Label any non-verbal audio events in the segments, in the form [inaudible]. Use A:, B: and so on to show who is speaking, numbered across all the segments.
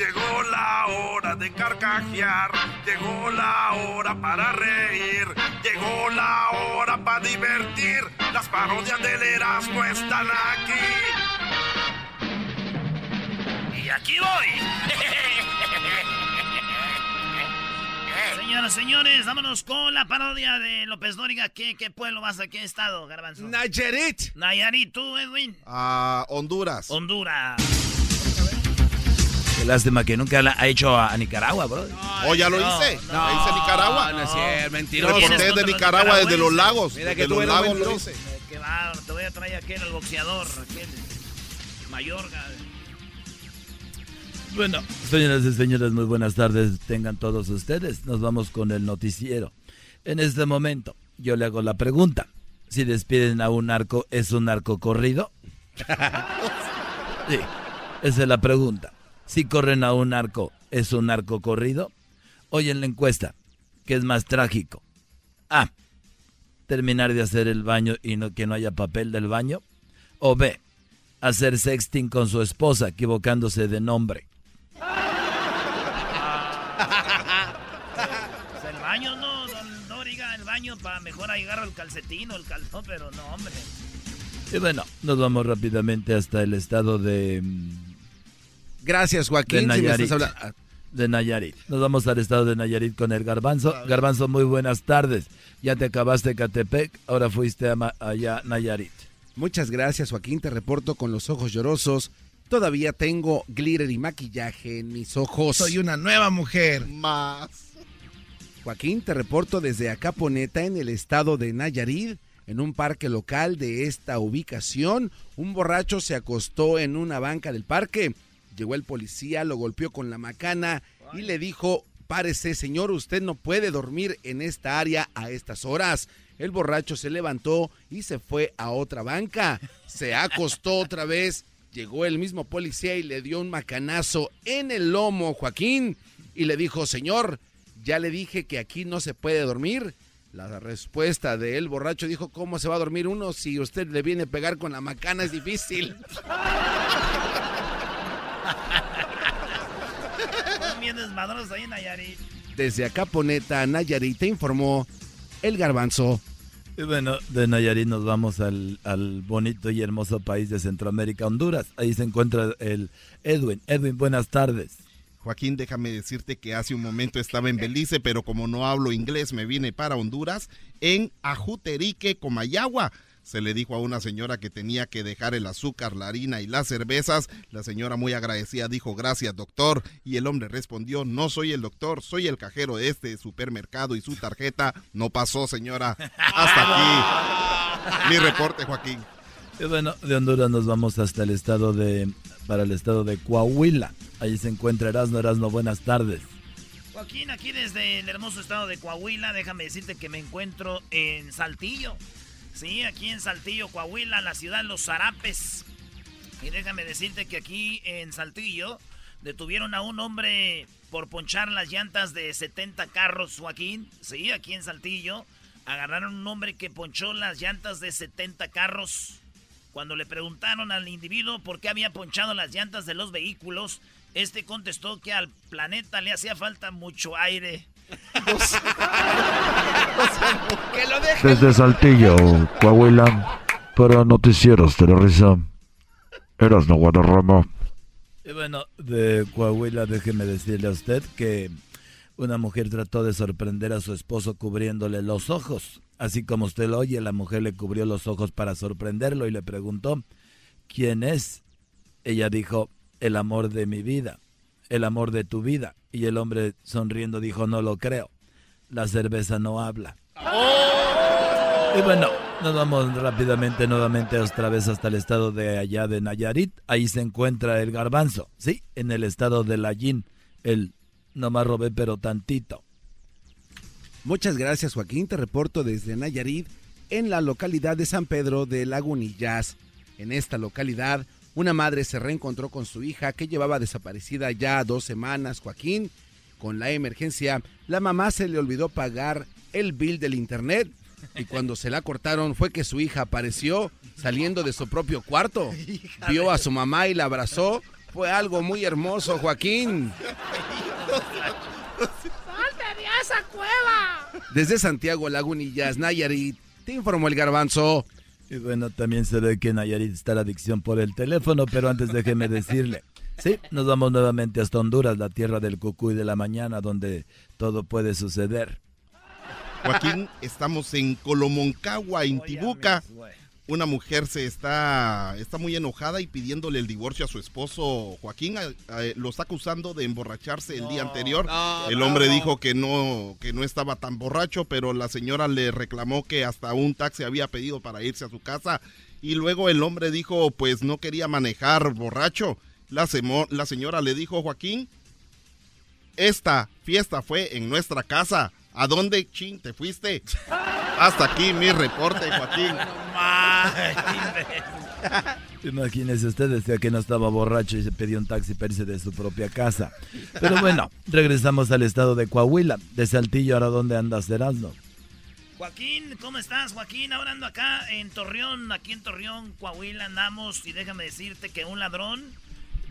A: Llegó la hora de carcajear, llegó la hora para reír, llegó la hora para divertir. Las parodias del Erasmo están aquí. Y aquí voy. [laughs]
B: Señoras, señores, vámonos con la parodia de López Dóriga. ¿Qué, qué pueblo vas a qué estado, Garbanzo?
C: Nayarit.
B: Nayarit, ¿tú, Edwin?
C: Ah, Honduras.
B: Honduras.
D: Qué lástima que nunca la ha hecho a, Nicaragua, bro.
C: ¿O ya lo hice?
D: No,
C: hice Nicaragua?
D: No, es cierto, mentiroso.
C: Reporté de Nicaragua desde los lagos.
D: Mira que
C: desde
D: tú
C: los
D: eres
C: lagos lo hice.
B: Qué va, te voy a traer aquel, el boxeador, aquel Mayorga.
D: Bueno, señoras y señores, muy buenas tardes. Tengan todos ustedes. Nos vamos con el noticiero. En este momento, yo le hago la pregunta. Si despiden a un narco, ¿es un narco corrido? [laughs] Sí, esa es la pregunta. Si corren a un narco, ¿es un narco corrido? Hoy en la encuesta, ¿qué es más trágico? A. Terminar de hacer el baño y no, que no haya papel del baño. O B. Hacer sexting con su esposa equivocándose de nombre.
B: Pues el baño, no, don Dóriga, el baño para mejor agarrar el calcetín o el calzón, pero no, hombre.
D: Y bueno, nos vamos rápidamente hasta el estado de,
E: Gracias,
D: de
E: Joaquín. si me
D: Nayarit.
E: estás hablando-
D: De Nayarit. Nos vamos al estado de Nayarit con el Garbanzo. Garbanzo, muy buenas tardes. Ya te acabaste Catepec, ahora fuiste a allá Nayarit.
E: Muchas gracias, Joaquín. Te reporto con los ojos llorosos. Todavía tengo glitter y maquillaje en mis ojos.
F: Soy una nueva mujer.
C: Más.
E: Joaquín, te reporto desde Acaponeta, en el estado de Nayarit. En un parque local de esta ubicación, un borracho se acostó en una banca del parque. Llegó el policía, lo golpeó con la macana y le dijo, párese señor, usted no puede dormir en esta área a estas horas. El borracho se levantó y se fue a otra banca. Se acostó otra vez. Llegó el mismo policía y le dio un macanazo en el lomo, Joaquín, y le dijo, señor, ya le dije que aquí no se puede dormir. La respuesta del borracho dijo, ¿cómo se va a dormir uno si usted le viene a pegar con la macana? Es difícil. [laughs]
B: Son bien desmadrosos ahí en Nayarit.
E: Desde Acaponeta, Nayarit, te informó el garbanzo.
D: Y bueno, de Nayarit nos vamos al, al bonito y hermoso país de Centroamérica, Honduras. Ahí se encuentra el Edwin. Edwin, buenas tardes.
C: Joaquín, déjame decirte que hace un momento estaba en Belice, pero como no hablo inglés, me vine para Honduras, en Ajuterique, Comayagua. Se le dijo a una señora que tenía que dejar el azúcar, la harina y las cervezas. La señora muy agradecida dijo, gracias doctor. Y el hombre respondió, no soy el doctor, soy el cajero de este supermercado y su tarjeta no pasó, señora. Hasta aquí. Mi reporte, Joaquín.
D: Y bueno, de Honduras nos vamos hasta el estado de, para el estado de Coahuila. Ahí se encuentra Erasno. Erasno, buenas tardes.
B: Joaquín, aquí desde el hermoso estado de Coahuila, déjame decirte que me encuentro en Saltillo. Sí, aquí en Saltillo, Coahuila, la ciudad de Los Zarapes. Y déjame decirte que aquí en Saltillo detuvieron a un hombre por ponchar las llantas de 70 carros, Joaquín. Sí, aquí en Saltillo. Agarraron un hombre que ponchó las llantas de 70 carros. Cuando le preguntaron al individuo por qué había ponchado las llantas de los vehículos, este contestó que al planeta le hacía falta mucho aire.
G: Desde Saltillo, Coahuila, para Noticieros de Risa, Erasno Guadarrama.
D: Y bueno, de Coahuila, déjeme decirle a usted que una mujer trató de sorprender a su esposo cubriéndole los ojos. Así como usted lo oye, la mujer le cubrió los ojos para sorprenderlo y le preguntó, ¿quién es? Ella dijo, el amor de mi vida, el amor de tu vida. Y el hombre sonriendo dijo, no lo creo, la cerveza no habla. Y bueno, nos vamos rápidamente nuevamente otra vez hasta el estado de allá de Nayarit. Ahí se encuentra el garbanzo, ¿sí? En el estado de Lallín. El nomás robé pero tantito.
E: Muchas gracias, Joaquín. Te reporto desde Nayarit, en la localidad de San Pedro de Lagunillas. En esta localidad, una madre se reencontró con su hija que llevaba desaparecida ya dos semanas, Joaquín. Con la emergencia, la mamá se le olvidó pagar el bill del internet y cuando se la cortaron fue que su hija apareció saliendo de su propio cuarto. Vio a su mamá y la abrazó Fue algo muy hermoso, Joaquín.
F: ¡Salte de esa cueva!
E: Desde Santiago Lagunillas, Nayarit, te informó el garbanzo.
D: Y bueno, también se ve que en Nayarit está la adicción por el teléfono, pero antes déjeme decirle. [laughs] Sí, nos vamos nuevamente hasta Honduras, la tierra del cucuy de la mañana, donde todo puede suceder.
C: Joaquín, estamos en Colomoncagua, Intibuca una mujer se está, está muy enojada y pidiéndole el divorcio a su esposo Joaquín. lo está acusando de emborracharse el día anterior. el hombre dijo que no, que no estaba tan borracho, pero la señora le reclamó que hasta un taxi había pedido para irse a su casa. Y luego el hombre dijo, pues no quería manejar borracho. La, la señora le dijo, Joaquín, esta fiesta fue en nuestra casa. ¿A dónde, chin, te fuiste? [laughs] Hasta aquí mi reporte, Joaquín. [laughs]
D: Imagínese usted, decía que no estaba borracho y se pidió un taxi para irse de su propia casa. Pero bueno, regresamos al estado de Coahuila. De Saltillo, ¿ahora dónde andas, Erasmo?
B: Joaquín, ¿cómo estás, Joaquín? Ahora ando acá en Torreón, aquí en Torreón, Coahuila andamos y déjame decirte que un ladrón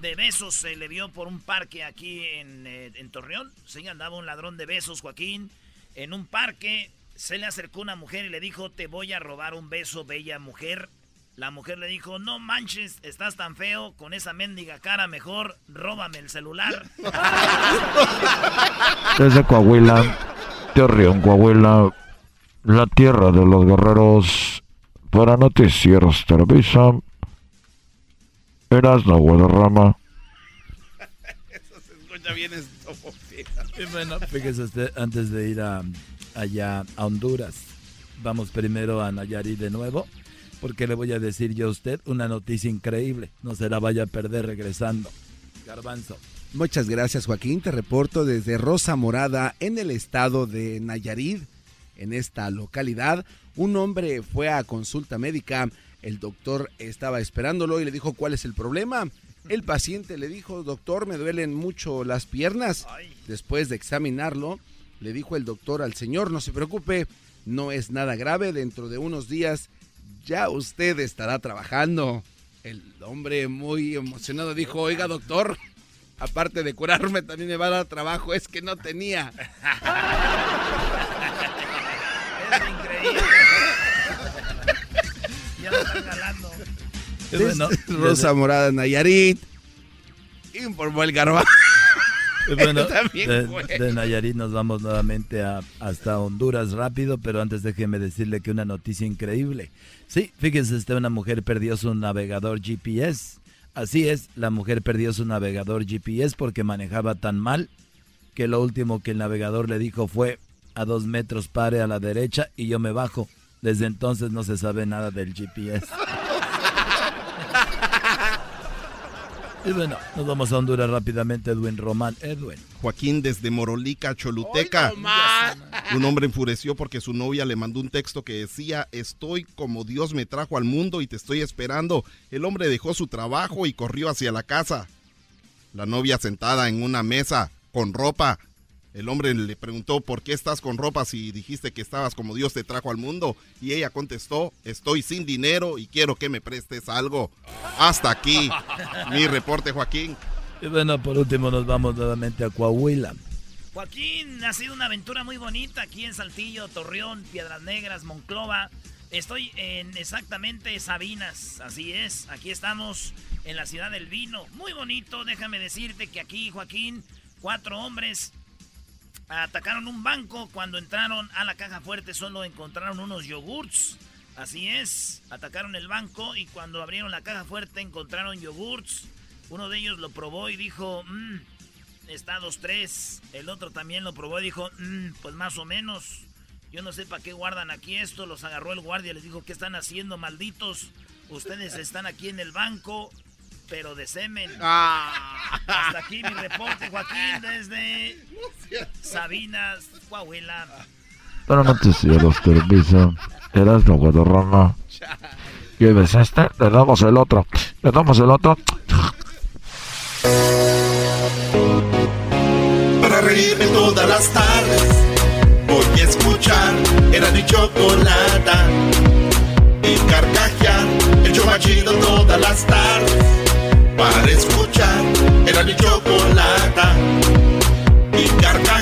B: de besos se le vio por un parque aquí en, eh, en Torreón. Sí, andaba un ladrón de besos, Joaquín en un parque se le acercó una mujer y le dijo, te voy a robar un beso, bella mujer. La mujer le dijo, no manches, estás tan feo, con esa mendiga cara, mejor róbame el celular. [laughs]
G: Desde Coahuila, Torreón, Coahuila, la tierra de los guerreros, para Noticieros Televisa, Erasno Guadarrama. [laughs]
E: Eso se escucha bien esto
D: bueno, fíjese usted, antes de ir a, allá a Honduras, vamos primero a Nayarit de nuevo, porque le voy a decir yo a usted una noticia increíble. No se la vaya a perder regresando. Garbanzo.
E: Muchas gracias, Joaquín. Te reporto desde Rosa Morada, en el estado de Nayarit. En esta localidad, un hombre fue a consulta médica. El doctor estaba esperándolo y le dijo cuál es el problema. El paciente le dijo, doctor, me duelen mucho las piernas. Después de examinarlo, le dijo el doctor al señor, no se preocupe, no es nada grave, dentro de unos días ya usted estará trabajando. El hombre muy emocionado dijo, oiga doctor, aparte de curarme también me va a dar trabajo, es que no tenía. [laughs]
B: es increíble. ya lo están jalando.
E: Bueno, Rosa Morada Nayarit. Informó el garba. [laughs]
D: Bueno, de, Nayarit nos vamos nuevamente a, hasta Honduras rápido, pero antes déjeme decirle que una noticia increíble. Sí, fíjese usted, una mujer perdió su navegador GPS. Así es, la mujer perdió su navegador GPS porque manejaba tan mal que lo último que el navegador le dijo fue a dos metros pare a la derecha y yo me bajo. Desde entonces no se sabe nada del GPS. [laughs] Y bueno, nos vamos a Honduras rápidamente, Edwin Román. Edwin.
C: Joaquín desde Morolica, Choluteca. Un hombre enfureció porque su novia le mandó un texto que decía, estoy como Dios me trajo al mundo y te estoy esperando. El hombre dejó su trabajo y corrió hacia la casa. La novia sentada en una mesa, con ropa, el hombre le preguntó, ¿por qué estás con ropa si dijiste que estabas como Dios te trajo al mundo? Y ella contestó, estoy sin dinero y quiero que me prestes algo. Hasta aquí mi reporte, Joaquín.
D: Y bueno, por último nos vamos nuevamente a Coahuila.
B: Joaquín, ha sido una aventura muy bonita aquí en Saltillo, Torreón, Piedras Negras, Monclova. Estoy en exactamente Sabinas, así es. Aquí estamos en la ciudad del vino. Muy bonito, déjame decirte que aquí, Joaquín, cuatro hombres atacaron un banco. Cuando entraron a la caja fuerte solo encontraron unos yogurts. Así es, atacaron el banco y cuando abrieron la caja fuerte encontraron yogurts. Uno de ellos lo probó y dijo, mmm, está 2-3. El otro también lo probó y dijo, mmm, pues más o menos. Yo no sé para qué guardan aquí esto. Los agarró el guardia, les dijo, ¿qué están haciendo, malditos? Ustedes [laughs] están aquí en el banco pero de semen. Ah. Hasta aquí mi reporte, Joaquín, desde Sabinas, Coahuila.
G: Para Noticieros Televisa, eras la Guadarrama. ¿Quieres este? Le damos el otro. Le damos el otro.
A: Para reírme todas las tardes, voy a escuchar. Era mi chocolata. Y carcajear, el chido todas las tardes para escuchar.
C: Era mi chocolata y carga